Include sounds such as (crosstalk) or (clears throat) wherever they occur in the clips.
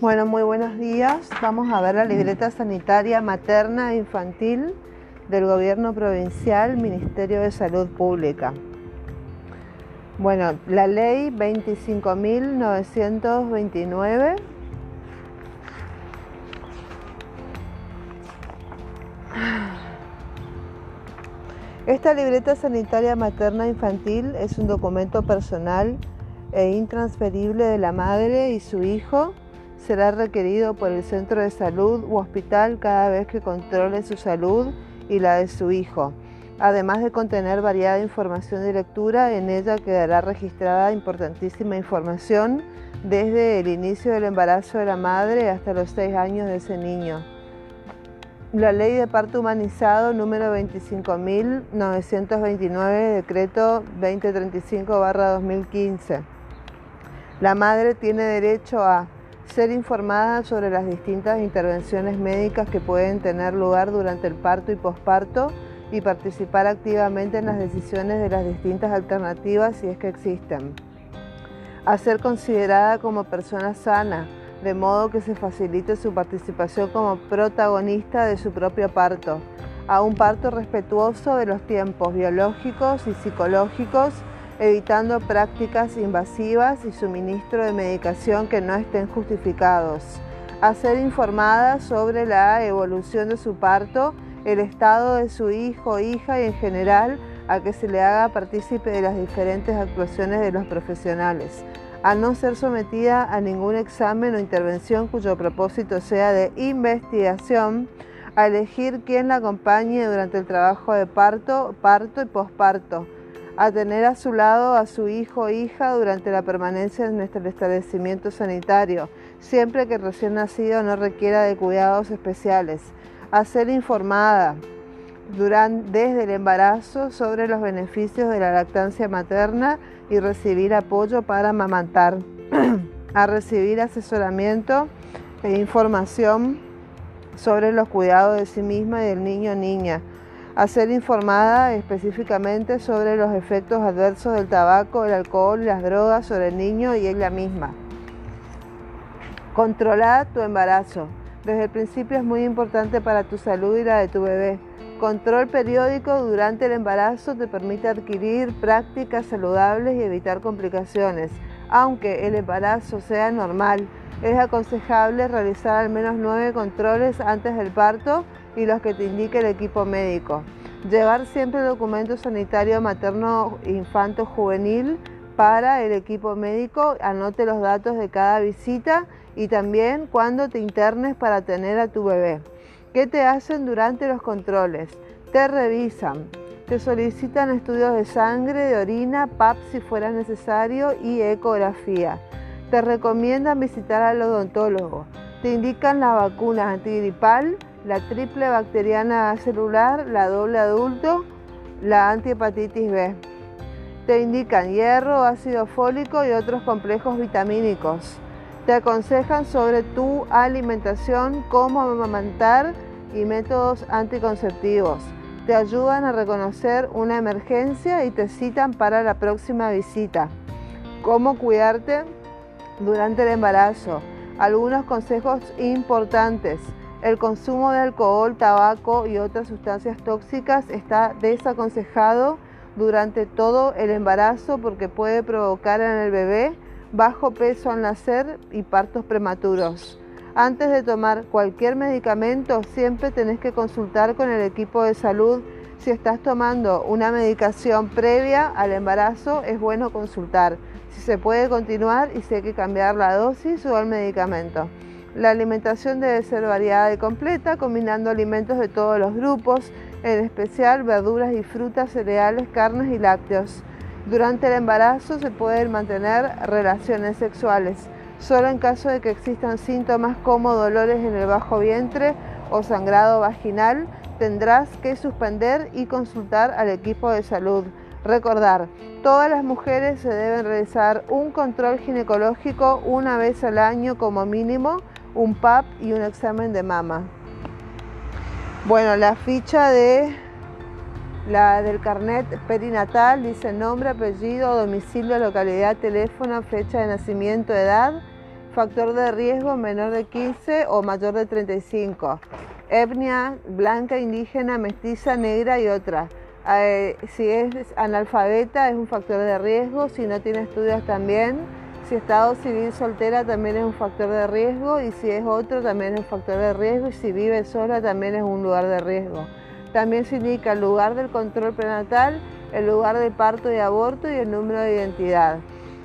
Bueno, muy buenos días. Vamos a ver la libreta sanitaria materna e infantil del Gobierno Provincial, Ministerio de Salud Pública. Bueno, la ley 25.929 Esta libreta sanitaria materna e infantil es un documento personal e intransferible de la madre y su hijo será requerido por el centro de salud u hospital cada vez que controle su salud y la de su hijo. Además de contener variada información de lectura, en ella quedará registrada importantísima información desde el inicio del embarazo de la madre hasta los seis años de ese niño. La ley de parto humanizado número 25.929, decreto 2035-2015. La madre tiene derecho a ser informada sobre las distintas intervenciones médicas que pueden tener lugar durante el parto y posparto y participar activamente en las decisiones de las distintas alternativas si es que existen. A ser considerada como persona sana, de modo que se facilite su participación como protagonista de su propio parto, a un parto respetuoso de los tiempos biológicos y psicológicos evitando prácticas invasivas y suministro de medicación que no estén justificados. A ser informada sobre la evolución de su parto, el estado de su hijo, hija y en general a que se le haga partícipe de las diferentes actuaciones de los profesionales. A no ser sometida a ningún examen o intervención cuyo propósito sea de investigación, a elegir quién la acompañe durante el trabajo de parto, parto y posparto a tener a su lado a su hijo o hija durante la permanencia en nuestro establecimiento sanitario, siempre que recién nacido no requiera de cuidados especiales, a ser informada durante, desde el embarazo sobre los beneficios de la lactancia materna y recibir apoyo para amamantar, (clears throat) a recibir asesoramiento e información sobre los cuidados de sí misma y del niño o niña, a ser informada específicamente sobre los efectos adversos del tabaco, el alcohol y las drogas sobre el niño y ella misma. Controlar tu embarazo. Desde el principio es muy importante para tu salud y la de tu bebé. Control periódico durante el embarazo te permite adquirir prácticas saludables y evitar complicaciones. Aunque el embarazo sea normal, es aconsejable realizar al menos nueve controles antes del parto y los que te indique el equipo médico. Llevar siempre documento sanitario materno infanto juvenil para el equipo médico, anote los datos de cada visita y también cuando te internes para tener a tu bebé. ¿Qué te hacen durante los controles? Te revisan, te solicitan estudios de sangre, de orina, PAP si fuera necesario y ecografía. Te recomiendan visitar al odontólogo. Te indican las vacunas antigripal, la triple bacteriana celular, la doble adulto, la antihepatitis B. Te indican hierro, ácido fólico y otros complejos vitamínicos. Te aconsejan sobre tu alimentación, cómo amamantar y métodos anticonceptivos. Te ayudan a reconocer una emergencia y te citan para la próxima visita. Cómo cuidarte durante el embarazo. Algunos consejos importantes. El consumo de alcohol, tabaco y otras sustancias tóxicas está desaconsejado durante todo el embarazo porque puede provocar en el bebé bajo peso al nacer y partos prematuros. Antes de tomar cualquier medicamento, siempre tenés que consultar con el equipo de salud. Si estás tomando una medicación previa al embarazo, es bueno consultar si se puede continuar y si hay que cambiar la dosis o el medicamento. La alimentación debe ser variada y completa, combinando alimentos de todos los grupos, en especial verduras y frutas, cereales, carnes y lácteos. Durante el embarazo se pueden mantener relaciones sexuales, solo en caso de que existan síntomas como dolores en el bajo vientre o sangrado vaginal, tendrás que suspender y consultar al equipo de salud. Recordar, todas las mujeres se deben realizar un control ginecológico una vez al año como mínimo un PAP y un examen de mama. Bueno, la ficha de la del carnet perinatal dice nombre, apellido, domicilio, localidad, teléfono, fecha de nacimiento, edad, Factor de riesgo menor de 15 o mayor de 35. Etnia blanca, indígena, mestiza, negra y otra. Eh, si es analfabeta es un factor de riesgo, si no tiene estudios también. Si estado civil soltera también es un factor de riesgo y si es otro también es un factor de riesgo y si vive sola también es un lugar de riesgo. También se indica el lugar del control prenatal, el lugar de parto y aborto y el número de identidad.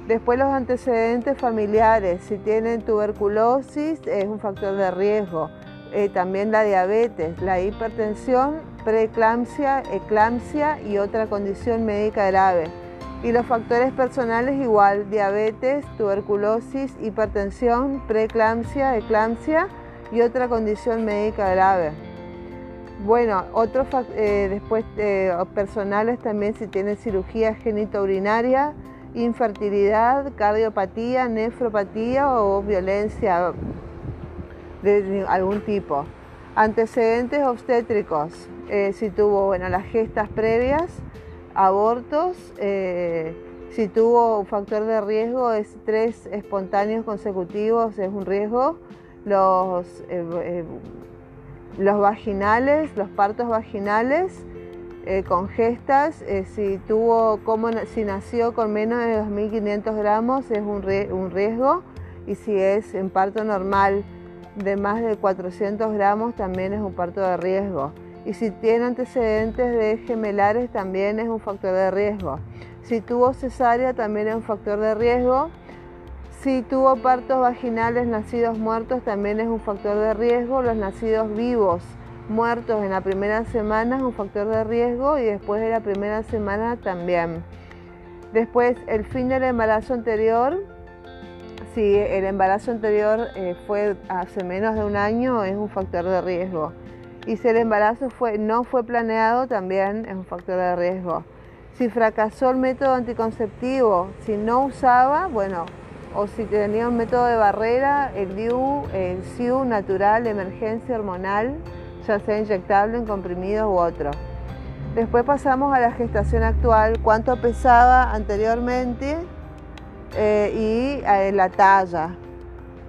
Después los antecedentes familiares, si tienen tuberculosis es un factor de riesgo. Eh, también la diabetes, la hipertensión, preeclampsia, eclampsia y otra condición médica grave. Y los factores personales igual, diabetes, tuberculosis, hipertensión, preeclampsia, eclampsia y otra condición médica grave. Bueno, otros eh, después eh, personales también si tienen cirugía genitourinaria, infertilidad, cardiopatía, nefropatía o violencia de algún tipo. Antecedentes obstétricos, eh, si tuvo bueno, las gestas previas, abortos, eh, si tuvo un factor de riesgo, es tres espontáneos consecutivos, es un riesgo. Los, eh, los vaginales, los partos vaginales con gestas, si, tuvo, como, si nació con menos de 2.500 gramos, es un, un riesgo. Y si es en parto normal de más de 400 gramos, también es un parto de riesgo y si tiene antecedentes de gemelares también es un factor de riesgo. Si tuvo cesárea también es un factor de riesgo. Si tuvo partos vaginales nacidos muertos también es un factor de riesgo. Los nacidos vivos muertos en la primera semana es un factor de riesgo y después de la primera semana también. Después el fin del embarazo anterior. Si el embarazo anterior eh, fue hace menos de un año es un factor de riesgo. Y si el embarazo fue, no fue planeado, también es un factor de riesgo. Si fracasó el método anticonceptivo, si no usaba, bueno, o si tenía un método de barrera, el DIU, el SIU natural, de emergencia hormonal, ya sea inyectable en comprimidos u otro. Después pasamos a la gestación actual, cuánto pesaba anteriormente eh, y eh, la talla.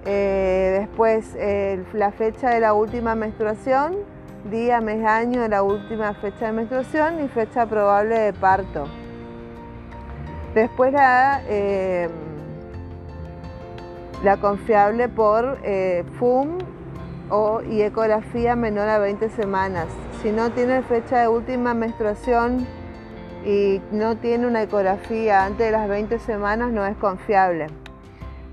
Eh, después la fecha de la última menstruación, día, mes, año la última fecha de menstruación y fecha probable de parto. Después la, eh, confiable por eh, FUM o, y ecografía menor a 20 semanas. Si no tiene fecha de última menstruación y no tiene una ecografía antes de las 20 semanas, no es confiable.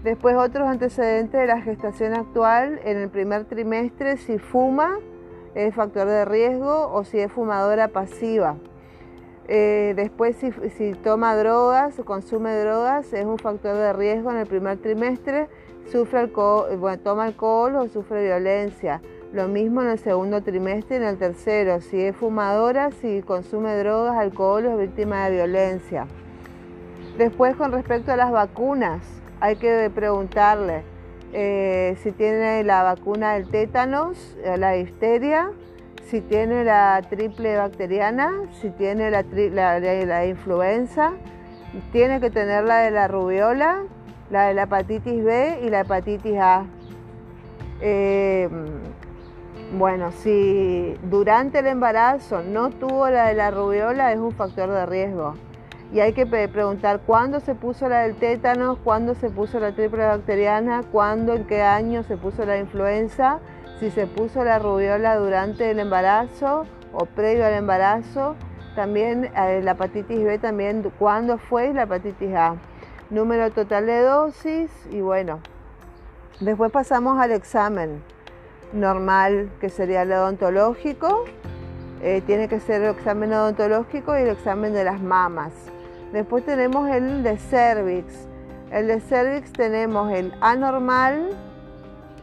Después otros antecedentes de la gestación actual en el primer trimestre, si fuma, es factor de riesgo o si es fumadora pasiva. Eh, después si, toma drogas o consume drogas es un factor de riesgo en el primer trimestre, sufre alcohol, toma alcohol o sufre violencia. Lo mismo en el segundo trimestre y en el tercero. Si es fumadora, si consume drogas, alcohol o es víctima de violencia. Después con respecto a las vacunas, hay que preguntarle, eh, si tiene la vacuna del tétanos, eh, la difteria, si tiene la triple bacteriana, si tiene la, la, influenza, tiene que tener la de la rubiola, la de la hepatitis B y la hepatitis A. Eh, bueno, si durante el embarazo no tuvo la de la rubiola es un factor de riesgo y hay que preguntar cuándo se puso la del tétano, cuándo se puso la triple bacteriana, cuándo, en qué año se puso la influenza, si se puso la rubiola durante el embarazo o previo al embarazo, también eh, la hepatitis B, también cuándo fue la hepatitis A, número total de dosis y bueno, después pasamos al examen normal que sería el odontológico, eh, tiene que ser el examen odontológico y el examen de las mamas. Después tenemos el de cervix. El de cervix tenemos el anormal,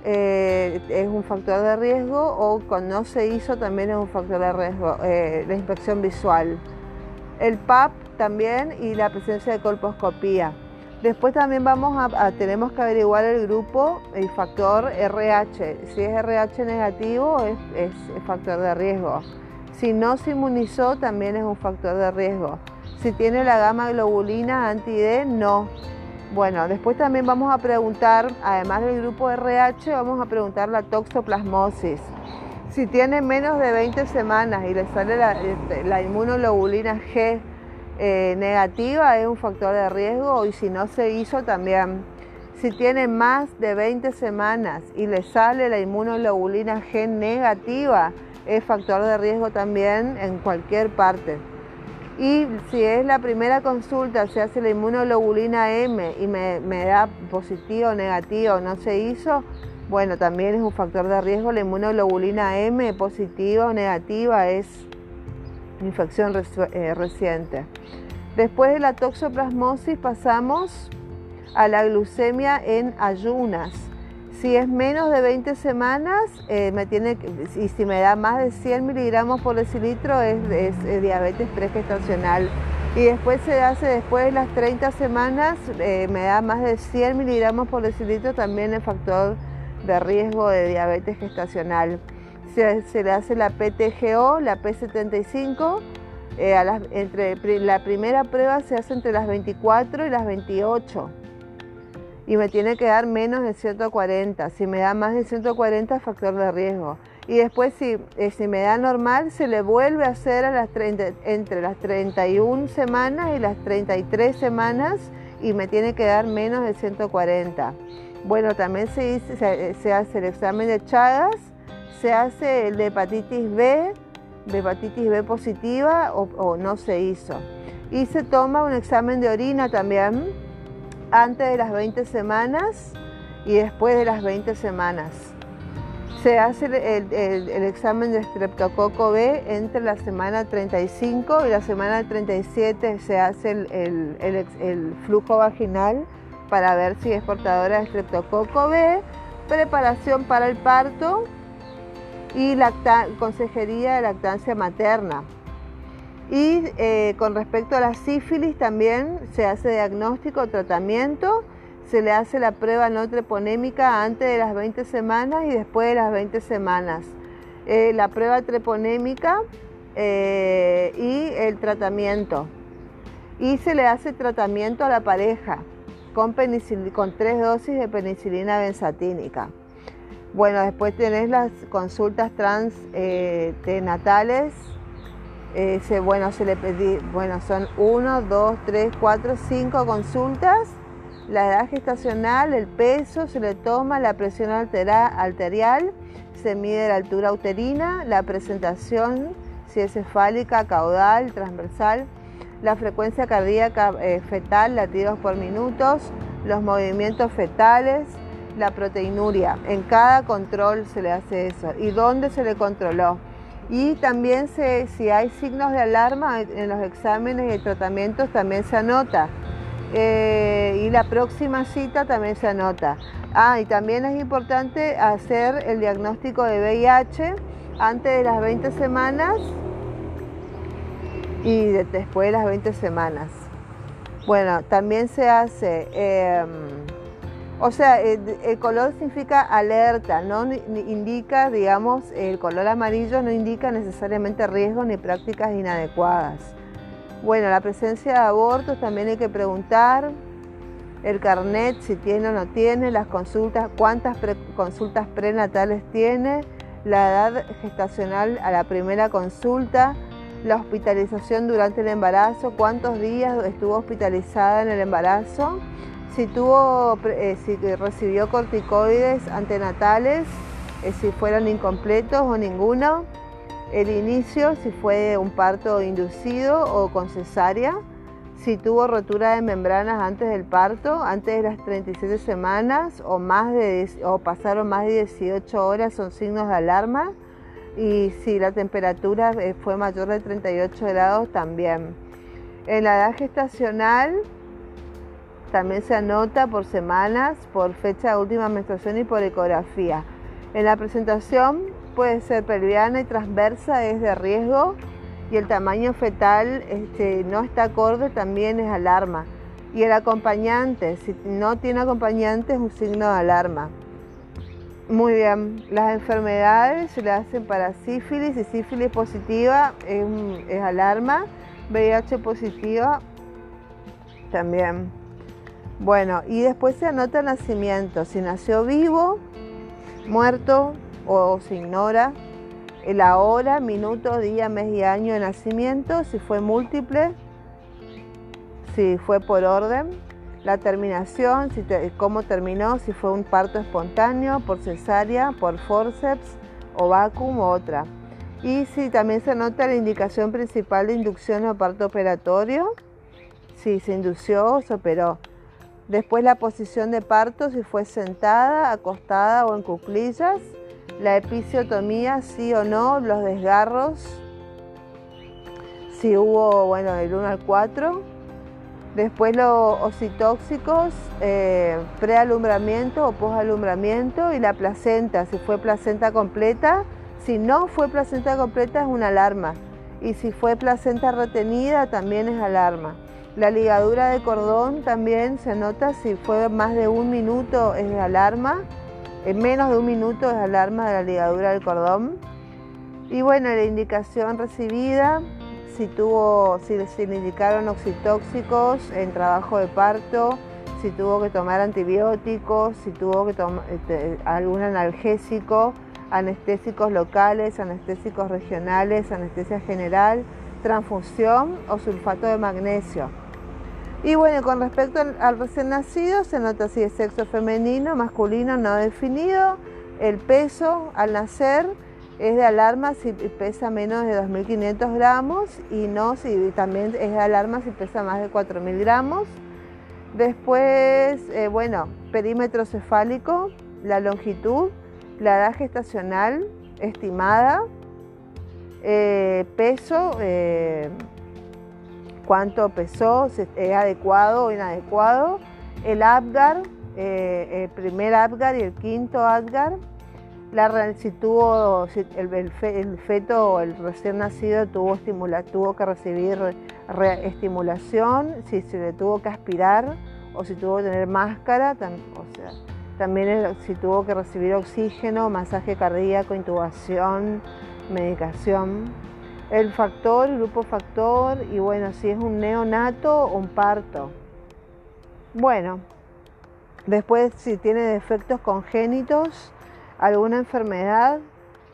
eh, es un factor de riesgo, o cuando no se hizo también es un factor de riesgo, eh, la inspección visual. El PAP también y la presencia de colposcopía. Después también vamos a, tenemos que averiguar el grupo, el factor RH. Si es RH negativo es, es factor de riesgo. Si no se inmunizó también es un factor de riesgo. Si tiene la gama globulina anti-D, no. Bueno, después también vamos a preguntar, además del grupo RH, vamos a preguntar la toxoplasmosis. Si tiene menos de 20 semanas y le sale la, inmunoglobulina G eh, negativa, es un factor de riesgo y si no se hizo también. Si tiene más de 20 semanas y le sale la inmunoglobulina G negativa, es factor de riesgo también en cualquier parte. Y si es la primera consulta, se hace la inmunoglobulina M y me, me da positivo o negativo, no se hizo, bueno, también es un factor de riesgo. La inmunoglobulina M positiva o negativa es infección eh, reciente. Después de la toxoplasmosis pasamos a la glucemia en ayunas. Si es menos de 20 semanas, eh, me tiene, y si me da más de 100 miligramos por decilitro, es, es, diabetes pregestacional. Y después se hace, después de las 30 semanas, eh, me da más de 100 miligramos por decilitro, también el factor de riesgo de diabetes gestacional. Se, le hace la PTGO, la P75, eh, entre, la primera prueba se hace entre las 24 y las 28 y me tiene que dar menos de 140. Si me da más de 140, factor de riesgo. Y después, si, eh, si me da normal, se le vuelve a hacer a las entre las 31 semanas y las 33 semanas y me tiene que dar menos de 140. Bueno, también se, se, hace el examen de Chagas, se hace el de hepatitis B, de hepatitis B positiva o, no se hizo. Y se toma un examen de orina también antes de las 20 semanas y después de las 20 semanas. Se hace el, examen de streptococo B entre la semana 35 y la semana 37 se hace el flujo vaginal para ver si es portadora de Streptococo B, preparación para el parto y consejería de lactancia materna. Y eh, con respecto a la sífilis también se hace diagnóstico, tratamiento, se le hace la prueba no treponémica antes de las 20 semanas y después de las 20 semanas. Eh, la prueba treponémica eh, y el tratamiento. Y se le hace tratamiento a la pareja con, con tres dosis de penicilina benzatínica. Bueno, después tenés las consultas. Eh, se, bueno, le pedí, bueno, son uno, dos, tres, cuatro, cinco consultas. La edad gestacional, el peso, se le toma la presión arterial, se mide la altura uterina, la presentación, si es cefálica, caudal, transversal, la frecuencia cardíaca eh, fetal, latidos por minutos, los movimientos fetales, la proteinuria. En cada control se le hace eso. ¿Y dónde se le controló? Y también se, si hay signos de alarma en los exámenes y tratamientos también se anota. Eh, y la próxima cita también se anota. Ah, y también es importante hacer el diagnóstico de VIH antes de las 20 semanas y después de las 20 semanas. Bueno, también se hace, em, o sea, el, color significa alerta, no indica, digamos, el color amarillo no indica necesariamente riesgo ni prácticas inadecuadas. Bueno, la presencia de abortos también hay que preguntar, el carnet si tiene o no tiene, las consultas, cuántas consultas prenatales tiene, la edad gestacional a la primera consulta, la hospitalización durante el embarazo, cuántos días estuvo hospitalizada en el embarazo, si, tuvo, eh, si recibió corticoides antenatales, eh, si fueron incompletos o ninguno, el inicio, si fue un parto inducido o con cesárea, si tuvo rotura de membranas antes del parto, antes de las 37 semanas o, más de, o pasaron más de 18 horas, son signos de alarma y si la temperatura eh, fue mayor de 38 grados también. En la edad gestacional también se anota por semanas, por fecha de última menstruación y por ecografía. En la presentación puede ser pelviana y transversa, es de riesgo y el tamaño fetal este, no está acorde, también es alarma. Y el acompañante, si no tiene acompañante, es un signo de alarma. Muy bien, las enfermedades se le hacen para sífilis y sífilis positiva es, alarma, VIH positiva también. Bueno, y después se anota el nacimiento, si nació vivo, muerto o se ignora la hora, minuto, día, mes y año de nacimiento, si fue múltiple, si fue por orden, la terminación, si cómo terminó, si fue un parto espontáneo, por cesárea, por forceps o vacuum u otra. Y si también se anota la indicación principal de inducción o parto operatorio, si se indució o se operó. Después la posición de parto, si fue sentada, acostada o en cuclillas. La episiotomía, sí o no, los desgarros, si hubo, bueno, del 1 al 4. Después los ocitóxicos, eh, prealumbramiento o posalumbramiento y la placenta, si fue placenta completa. Si no fue placenta completa es una alarma. Y si fue placenta retenida también es alarma. La ligadura de cordón también se nota si fue más de un minuto es alarma, en menos de un minuto es alarma de la ligadura del cordón. Y bueno, la indicación recibida, si tuvo, si, le indicaron oxitóxicos en trabajo de parto, si tuvo que tomar antibióticos, si tuvo que tomar este, algún analgésico, anestésicos locales, anestésicos regionales, anestesia general, transfusión o sulfato de magnesio. Y bueno, con respecto al, recién nacido, se nota si es sexo femenino, masculino, no definido. El peso al nacer es de alarma si pesa menos de 2.500 gramos y no si también es de alarma si pesa más de 4.000 gramos. Después, eh, bueno, perímetro cefálico, la longitud, la edad gestacional estimada, eh, peso, eh, cuánto pesó, si es adecuado o inadecuado, el Apgar, eh, el primer Apgar y el quinto Apgar, si tuvo, el, feto o el recién nacido tuvo, que recibir estimulación, si se le tuvo que aspirar o si tuvo que tener máscara, también si tuvo que recibir oxígeno, masaje cardíaco, intubación, medicación el factor, el grupo factor y bueno, si es un neonato o un parto. Bueno, después si tiene defectos congénitos, alguna enfermedad,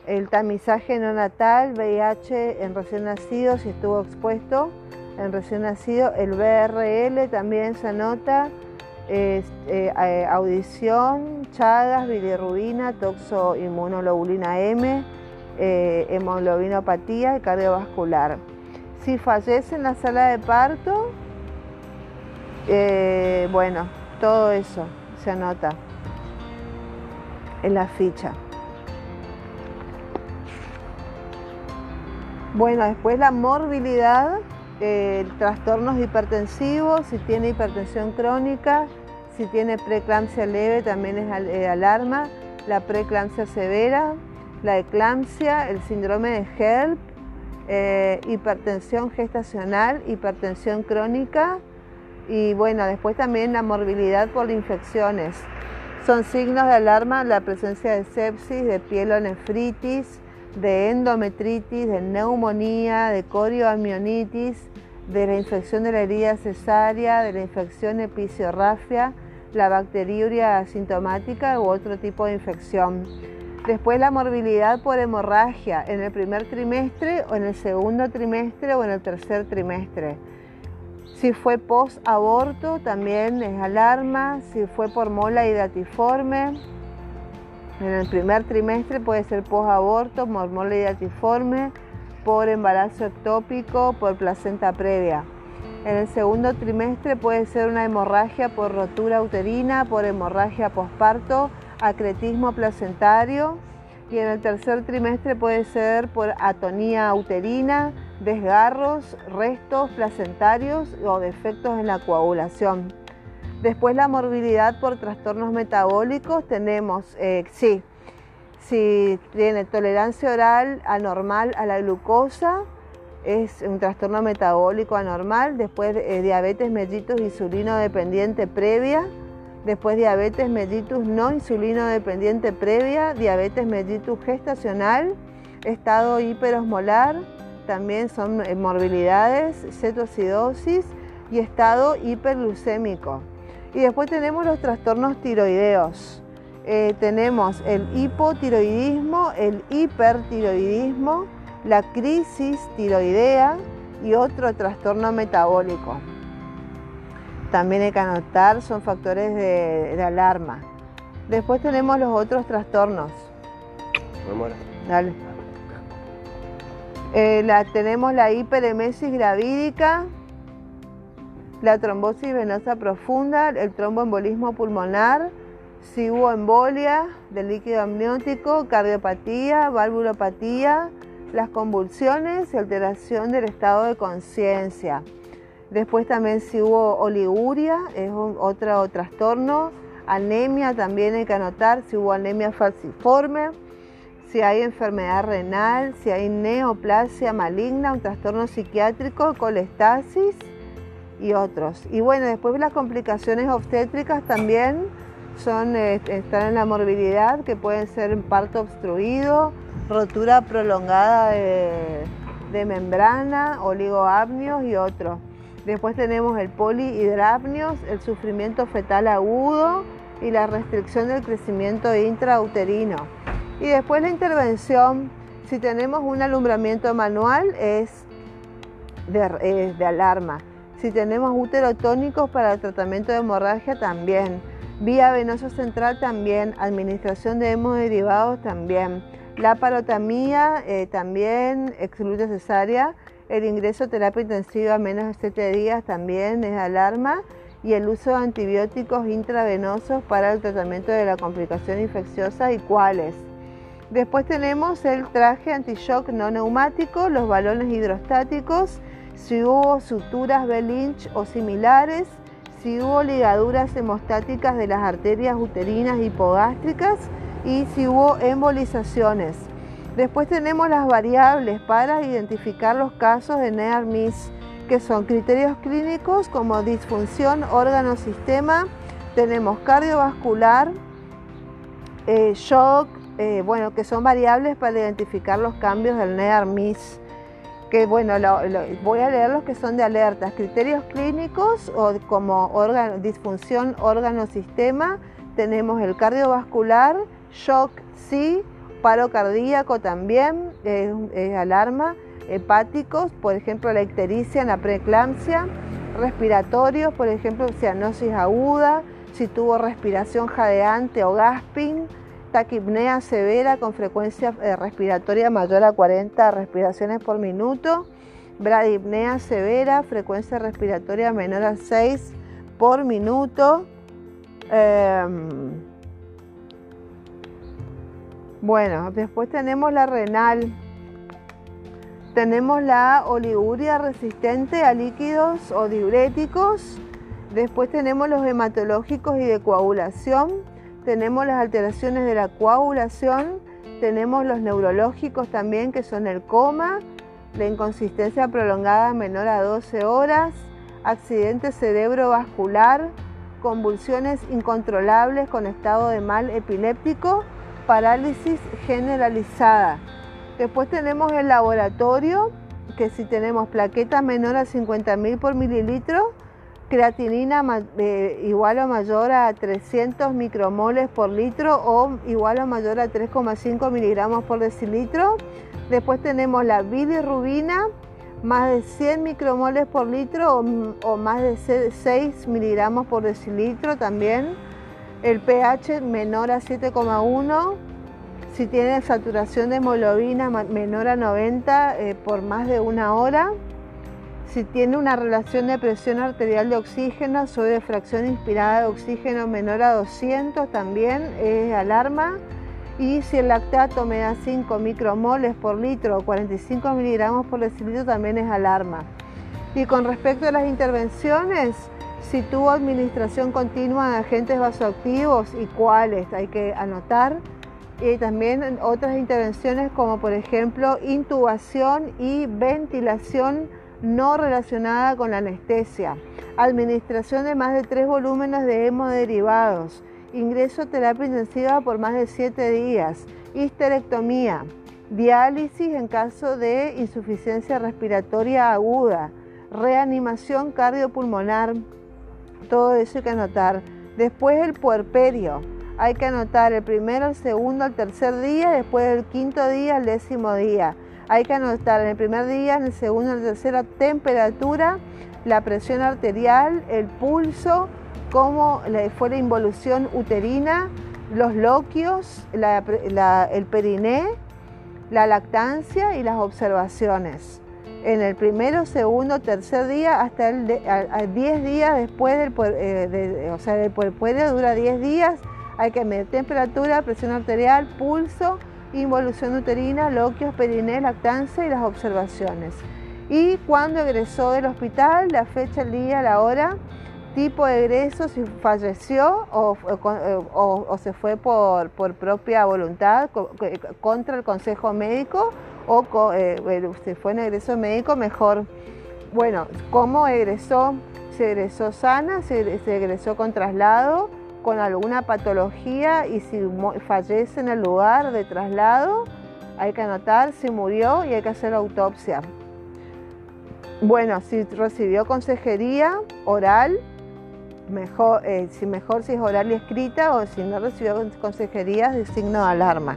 el tamizaje neonatal, VIH en recién nacido, si estuvo expuesto en recién nacido, el BRL también se anota, eh, eh, audición, chagas, bilirrubina, toxoinmunoglobulina M, eh, hemoglobinopatía y cardiovascular. Si fallece en la sala de parto, eh, bueno, todo eso se anota en la ficha. Bueno, después la morbilidad, eh, trastornos hipertensivos, si tiene hipertensión crónica, si tiene preeclampsia leve también es alarma, la preeclampsia severa, la eclampsia, el síndrome de HELP, eh, hipertensión gestacional, hipertensión crónica y bueno, después también la morbilidad por infecciones. Son signos de alarma la presencia de sepsis, de pielonefritis, de endometritis, de neumonía, de corioamionitis, de la infección de la herida cesárea, de la infección episiorrafia, la bacteriuria asintomática u otro tipo de infección. Después la morbilidad por hemorragia en el primer trimestre o en el segundo trimestre o en el tercer trimestre. Si fue post-aborto también es alarma. Si fue por mola hidatiforme, en el primer trimestre puede ser post-aborto, por mola hidatiforme, por embarazo ectópico, por placenta previa. En el segundo trimestre puede ser una hemorragia por rotura uterina, por hemorragia postparto acretismo placentario y en el tercer trimestre puede ser por atonía uterina, desgarros, restos placentarios o defectos en la coagulación. Después la morbilidad por trastornos metabólicos tenemos, eh, sí, si tiene tolerancia oral anormal a la glucosa, es un trastorno metabólico anormal, después eh, diabetes mellitus insulino dependiente previa, después diabetes mellitus no insulino dependiente previa, diabetes mellitus gestacional, estado hiperosmolar, también son morbilidades, cetocidosis y estado hiperglucémico. Y después tenemos los trastornos tiroideos. Eh, tenemos el hipotiroidismo, el hipertiroidismo, la crisis tiroidea y otro trastorno metabólico. También hay que anotar, son factores de, alarma. Después tenemos los otros trastornos. Dale. Eh, la, tenemos la hiperemesis gravídica, la trombosis venosa profunda, el tromboembolismo pulmonar, si hubo embolia del líquido amniótico, cardiopatía, valvulopatía, las convulsiones y alteración del estado de conciencia. Después también si hubo oliguria, es otro trastorno, anemia también hay que anotar, si hubo anemia falciforme, si hay enfermedad renal, si hay neoplasia maligna, un trastorno psiquiátrico, colestasis y otros. Y bueno, después las complicaciones obstétricas también son, eh, están en la morbilidad, que pueden ser parto obstruido, rotura prolongada de, de membrana, oligoamnios y otros. Después tenemos el polihidrapnios, el sufrimiento fetal agudo y la restricción del crecimiento intrauterino. Y después la intervención, si tenemos un alumbramiento manual, es de, alarma. Si tenemos uterotónicos para el tratamiento de hemorragia, también. Vía venosa central, también. Administración de hemoderivados, también. La parotamía, eh, también. Excluye cesárea el ingreso a terapia intensiva menos de 7 días también es alarma y el uso de antibióticos intravenosos para el tratamiento de la complicación infecciosa y cuáles. Después tenemos el traje anti-shock no neumático, los balones hidrostáticos, si hubo suturas Belinch o similares, si hubo ligaduras hemostáticas de las arterias uterinas hipogástricas y si hubo embolizaciones. Después tenemos las variables para identificar los casos de NEAR-MIS, que son criterios clínicos como disfunción órgano-sistema, tenemos cardiovascular, eh, shock, eh, bueno, que son variables para identificar los cambios del NEAR-MIS. Que bueno, voy a leer los que son de alertas. Criterios clínicos o como disfunción órgano-sistema, tenemos el cardiovascular, shock, sí, paro cardíaco también, es, alarma, hepáticos, por ejemplo la ictericia en la preeclampsia, respiratorios, por ejemplo cianosis aguda, si tuvo respiración jadeante o gasping, taquipnea severa con frecuencia eh, respiratoria mayor a 40 respiraciones por minuto, bradipnea severa, frecuencia respiratoria menor a 6 por minuto. Em, bueno, después tenemos la renal. Tenemos la oliguria resistente a líquidos o diuréticos. Después tenemos los hematológicos y de coagulación. Tenemos las alteraciones de la coagulación. Tenemos los neurológicos también, que son el coma, la inconsistencia prolongada menor a 12 horas, accidente cerebrovascular, convulsiones incontrolables con estado de mal epiléptico parálisis generalizada. Después tenemos el laboratorio, que si tenemos plaqueta menor a 50.000 por mililitro, creatinina eh, igual o mayor a 300 micromoles por litro o igual o mayor a 3,5 miligramos por decilitro. Después tenemos la bilirrubina, más de 100 micromoles por litro o, o más de 6 miligramos por decilitro también el pH menor a 7,1, si tiene saturación de hemoglobina menor a 90 eh, por más de una hora, si tiene una relación de presión arterial de oxígeno sobre de fracción inspirada de oxígeno menor a 200 también es alarma y si el lactato me da 5 micromoles por litro o 45 miligramos por decilitro también es alarma. Y con respecto a las intervenciones, si tuvo administración continua de agentes vasoactivos y cuáles hay que anotar. Y también otras intervenciones como por ejemplo intubación y ventilación no relacionada con la anestesia, administración de más de tres volúmenes de hemoderivados, ingreso a terapia intensiva por más de siete días, histerectomía, diálisis en caso de insuficiencia respiratoria aguda, reanimación cardiopulmonar, Todo eso hay que anotar. Después el puerperio. Hay que anotar el primero, el segundo, el tercer día, después el quinto día, el décimo día. Hay que anotar en el primer día, en el segundo, en el tercero, temperatura, la presión arterial, el pulso, cómo fue la involución uterina, los loquios, el periné, la lactancia y las observaciones. En el primero, segundo, tercer día, hasta el 10 días después del eh, o sea, del puerperio dura 10 días, hay que medir temperatura, presión arterial, pulso, involución uterina, loquios, periné, lactancia y las observaciones. Y cuando egresó del hospital, la fecha, el día, la hora, tipo de egreso, si falleció o, o, se fue por, por, propia voluntad contra el consejo médico o eh, si fue en egreso médico, mejor. Bueno, ¿cómo egresó? Se egresó sana, se, se egresó con traslado, con alguna patología y si fallece en el lugar de traslado, hay que anotar si murió y hay que hacer autopsia. Bueno, si recibió consejería oral, mejor, eh, si mejor si es oral y escrita o si no recibió consejerías de signo de alarma.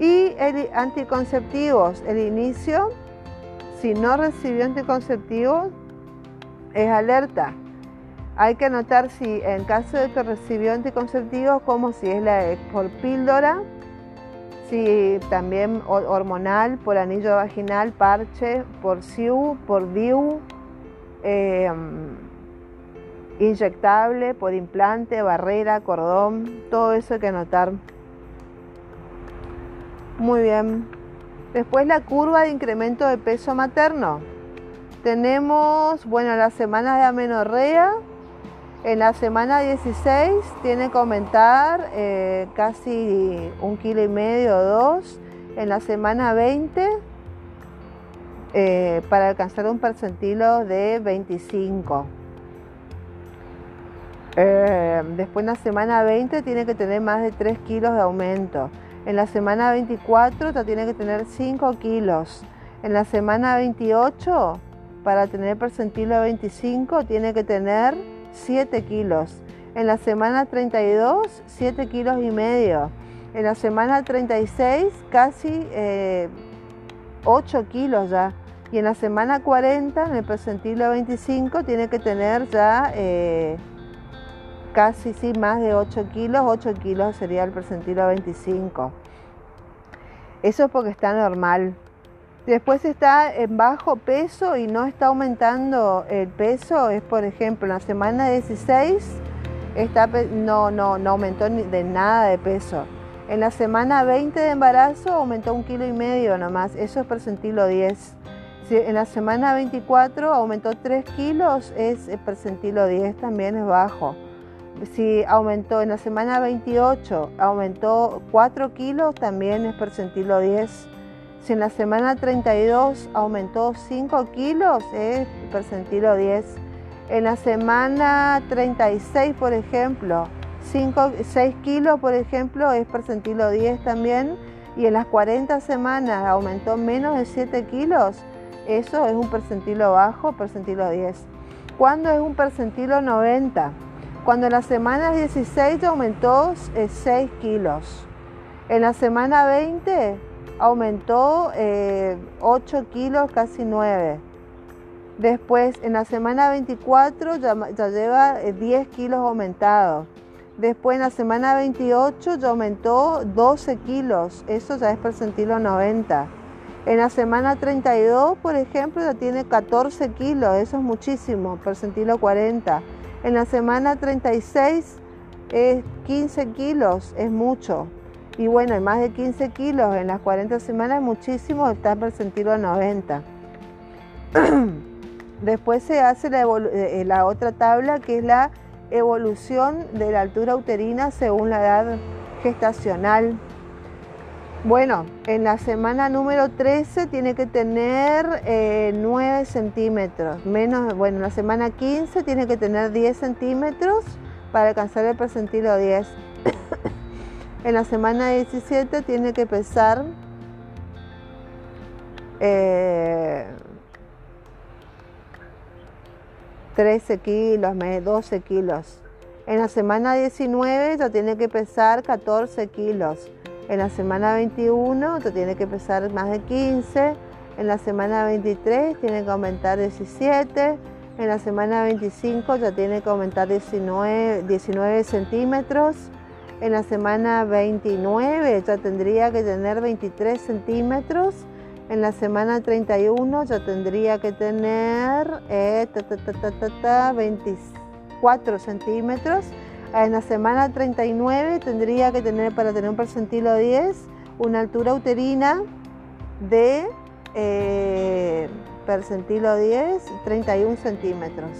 Y el anticonceptivos, el inicio, si no recibió anticonceptivos, es alerta. Hay que anotar si en caso de que recibió anticonceptivos, como si es la por píldora, si también hormonal, por anillo vaginal, parche, por SIU, por DIU, inyectable, por implante, barrera, cordón, todo eso hay que anotar. Muy bien. Después la curva de incremento de peso materno. Tenemos, bueno, la semana de amenorrea. En la semana 16 tiene que aumentar eh, casi un kilo y medio o dos. En la semana 20 eh, para alcanzar un percentilo de 25. Eh, después en la semana 20 tiene que tener más de 3 kilos de aumento. En la semana 24 tiene que tener 5 kilos. En la semana 28, para tener percentilo de 25, tiene que tener 7 kilos. En la semana 32, 7 kilos y medio. En la semana 36, casi 8 eh, kilos ya. Y en la semana 40, en el percentilo de 25, tiene que tener ya eh, casi sí, más de 8 kilos, 8 kilos sería el percentilo 25. Eso es porque está normal. Después está en bajo peso y no está aumentando el peso, es por ejemplo en la semana 16 está, no, aumentó de nada de peso. En la semana 20 de embarazo aumentó un kilo y medio nomás, eso es percentilo 10. Si en la semana 24 aumentó 3 kilos, es el percentilo 10, también es bajo si aumentó en la semana 28, aumentó 4 kilos, también es percentilo 10. Si en la semana 32 aumentó 5 kilos, es percentilo 10. En la semana 36, por ejemplo, 5, 6 kilos, por ejemplo, es percentilo 10 también. Y en las 40 semanas aumentó menos de 7 kilos, eso es un percentilo bajo, percentilo 10. ¿Cuándo es un percentilo 90? Cuando en la semana 16 aumentó 6 eh, kilos. En la semana 20 aumentó 8 eh, kilos, casi 9. Después, en la semana 24 ya, lleva 10 eh, kilos aumentados. Después, en la semana 28 ya aumentó 12 kilos. Eso ya es percentilo 90. En la semana 32, por ejemplo, ya tiene 14 kilos. Eso es muchísimo, percentilo 40. En la semana 36 es 15 kilos, es mucho. Y bueno, hay más de 15 kilos en las 40 semanas es muchísimo, está percentilo a 90. Después se hace la, eh, la otra tabla que es la evolución de la altura uterina según la edad gestacional. Bueno, en la semana número 13 tiene que tener 9 eh, centímetros. Menos, bueno, en la semana 15 tiene que tener 10 centímetros para alcanzar el percentilo 10. (coughs) en la semana 17 tiene que pesar 13 kilos, 12 kilos. En la semana 19 ya tiene que pesar 14 kilos. En la semana 21 ya tiene que pesar más de 15. En la semana 23 tiene que aumentar 17. En la semana 25 ya tiene que aumentar 19, 19 centímetros. En la semana 29 ya tendría que tener 23 centímetros. En la semana 31 ya tendría que tener 24 eh, centímetros. En la semana 39 tendría que tener, para tener un percentilo 10, una altura uterina de eh, percentilo 10, 31 centímetros.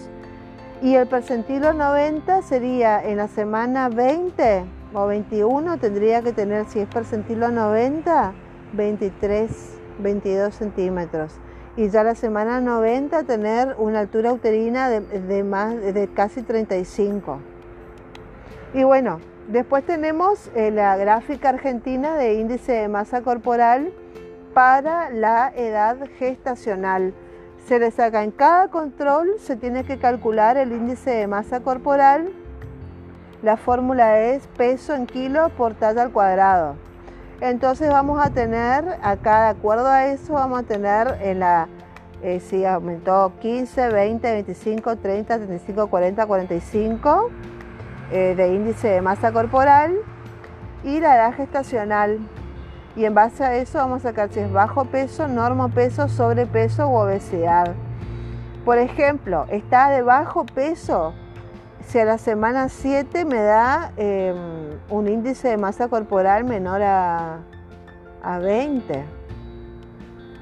Y el percentilo 90 sería en la semana 20 o 21, tendría que tener, si es percentilo 90, 23, 22 centímetros. Y ya la semana 90 tener una altura uterina de, más, de casi 35. Y bueno, después tenemos eh, la gráfica argentina de índice de masa corporal para la edad gestacional. Se le saca en cada control, se tiene que calcular el índice de masa corporal. La fórmula es peso en kilos por talla al cuadrado. Entonces vamos a tener, acá de acuerdo a eso, vamos a tener en la, eh, si aumentó 15, 20, 25, 30, 35, 40, 45 de índice de masa corporal y la edad gestacional y en base a eso vamos a sacar si es bajo peso, normo peso, sobrepeso u obesidad. Por ejemplo, está de bajo peso, si a la semana 7 me da em, un índice de masa corporal menor a, a 20.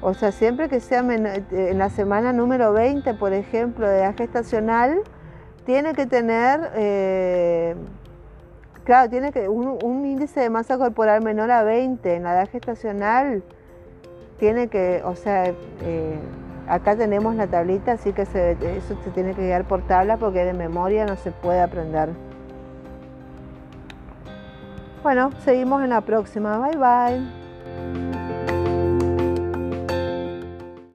O sea, siempre que sea en la semana número 20, por ejemplo, de edad gestacional, tiene que tener eh, Claro, tiene que un, índice de masa corporal menor a 20 en la edad gestacional tiene que, o sea, eh, acá tenemos la tablita, así que eso se tiene que guiar por tabla porque de memoria no se puede aprender. Bueno, seguimos en la próxima. Bye bye.